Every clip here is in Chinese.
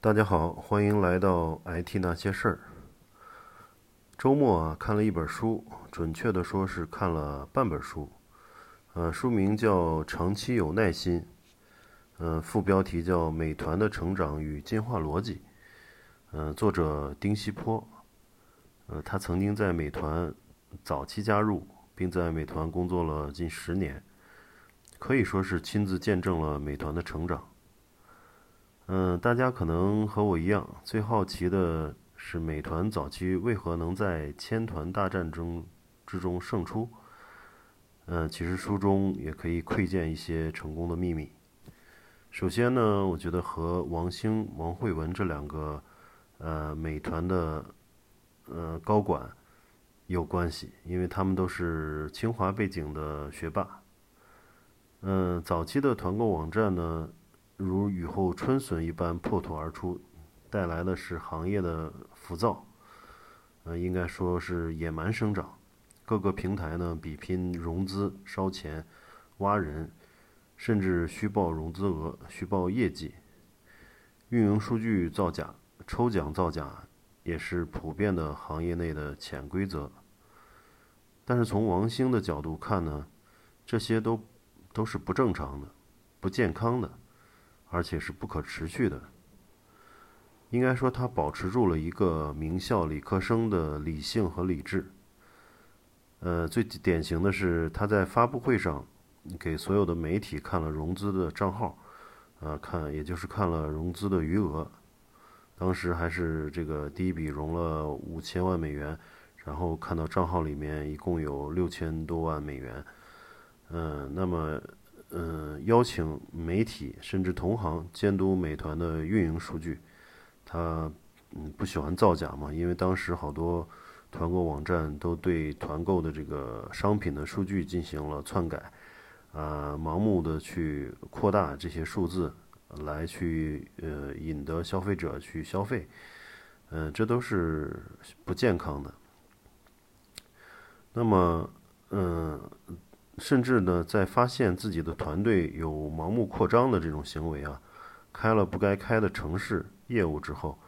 大家好，欢迎来到 IT 那些事儿。周末啊，看了一本书，准确的说是看了半本书。呃，书名叫《长期有耐心》，呃，副标题叫《美团的成长与进化逻辑》。呃，作者丁西坡。呃，他曾经在美团早期加入，并在美团工作了近十年，可以说是亲自见证了美团的成长。嗯，大家可能和我一样，最好奇的是美团早期为何能在千团大战中之中胜出。嗯，其实书中也可以窥见一些成功的秘密。首先呢，我觉得和王兴、王慧文这两个呃美团的呃高管有关系，因为他们都是清华背景的学霸。嗯，早期的团购网站呢。如雨后春笋一般破土而出，带来的是行业的浮躁，呃，应该说是野蛮生长。各个平台呢比拼融资、烧钱、挖人，甚至虚报融资额、虚报业绩。运营数据造假、抽奖造假也是普遍的行业内的潜规则。但是从王兴的角度看呢，这些都都是不正常的、不健康的。而且是不可持续的。应该说，他保持住了一个名校理科生的理性和理智。呃，最典型的是他在发布会上给所有的媒体看了融资的账号，呃，看也就是看了融资的余额。当时还是这个第一笔融了五千万美元，然后看到账号里面一共有六千多万美元。嗯，那么。嗯，邀请媒体甚至同行监督美团的运营数据，他嗯不喜欢造假嘛？因为当时好多团购网站都对团购的这个商品的数据进行了篡改，啊，盲目的去扩大这些数字来去呃引得消费者去消费，嗯，这都是不健康的。那么，嗯。甚至呢，在发现自己的团队有盲目扩张的这种行为啊，开了不该开的城市业务之后，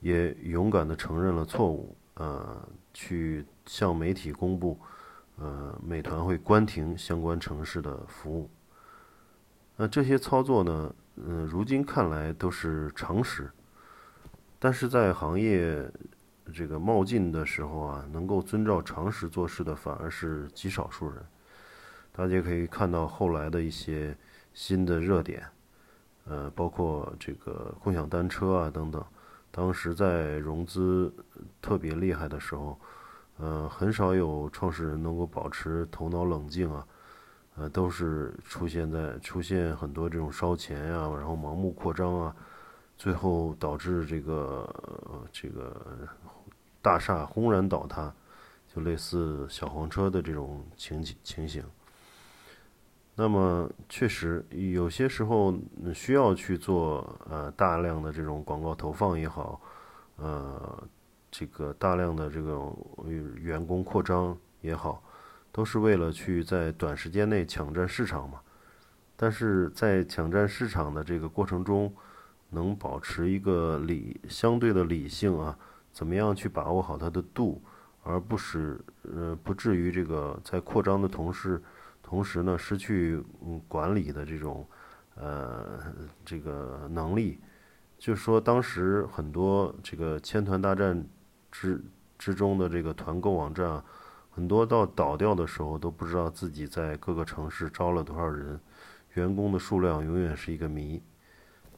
也勇敢地承认了错误，呃，去向媒体公布，呃，美团会关停相关城市的服务。那这些操作呢，嗯，如今看来都是常识，但是在行业这个冒进的时候啊，能够遵照常识做事的反而是极少数人。大家可以看到后来的一些新的热点，呃，包括这个共享单车啊等等。当时在融资特别厉害的时候，呃，很少有创始人能够保持头脑冷静啊，呃，都是出现在出现很多这种烧钱呀，然后盲目扩张啊，最后导致这个这个大厦轰然倒塌，就类似小黄车的这种情景情形。那么，确实有些时候需要去做呃大量的这种广告投放也好，呃，这个大量的这个员工扩张也好，都是为了去在短时间内抢占市场嘛。但是在抢占市场的这个过程中，能保持一个理相对的理性啊，怎么样去把握好它的度，而不使呃不至于这个在扩张的同时。同时呢，失去嗯管理的这种呃这个能力，就是说当时很多这个千团大战之之中的这个团购网站，很多到倒掉的时候都不知道自己在各个城市招了多少人，员工的数量永远是一个谜。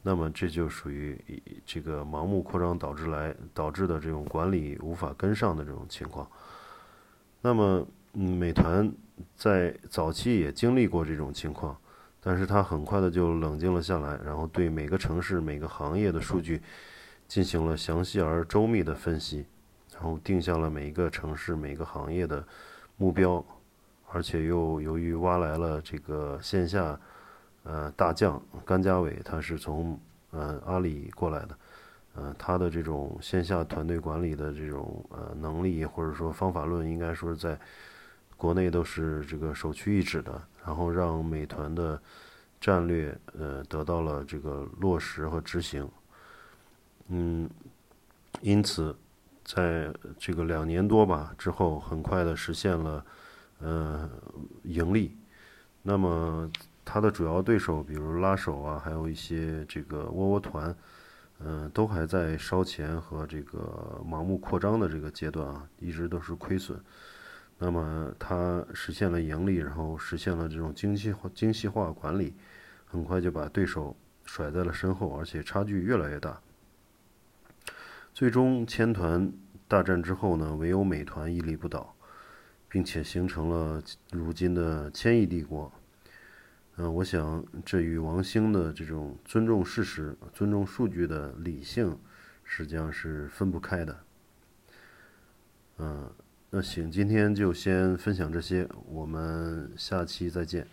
那么这就属于这个盲目扩张导致来导致的这种管理无法跟上的这种情况。那么，嗯美团。在早期也经历过这种情况，但是他很快的就冷静了下来，然后对每个城市、每个行业的数据进行了详细而周密的分析，然后定下了每一个城市、每个行业的目标，而且又由于挖来了这个线下呃大将甘家伟，他是从呃阿里过来的，呃他的这种线下团队管理的这种呃能力或者说方法论，应该说是在。国内都是这个首屈一指的，然后让美团的战略呃得到了这个落实和执行。嗯，因此，在这个两年多吧之后，很快的实现了呃盈利。那么，它的主要对手，比如拉手啊，还有一些这个窝窝团，嗯，都还在烧钱和这个盲目扩张的这个阶段啊，一直都是亏损。那么，它实现了盈利，然后实现了这种精细化、精细化管理，很快就把对手甩在了身后，而且差距越来越大。最终，千团大战之后呢，唯有美团屹立不倒。并且形成了如今的千亿帝国。嗯，我想这与王兴的这种尊重事实、尊重数据的理性，实际上是分不开的。嗯，那行，今天就先分享这些，我们下期再见。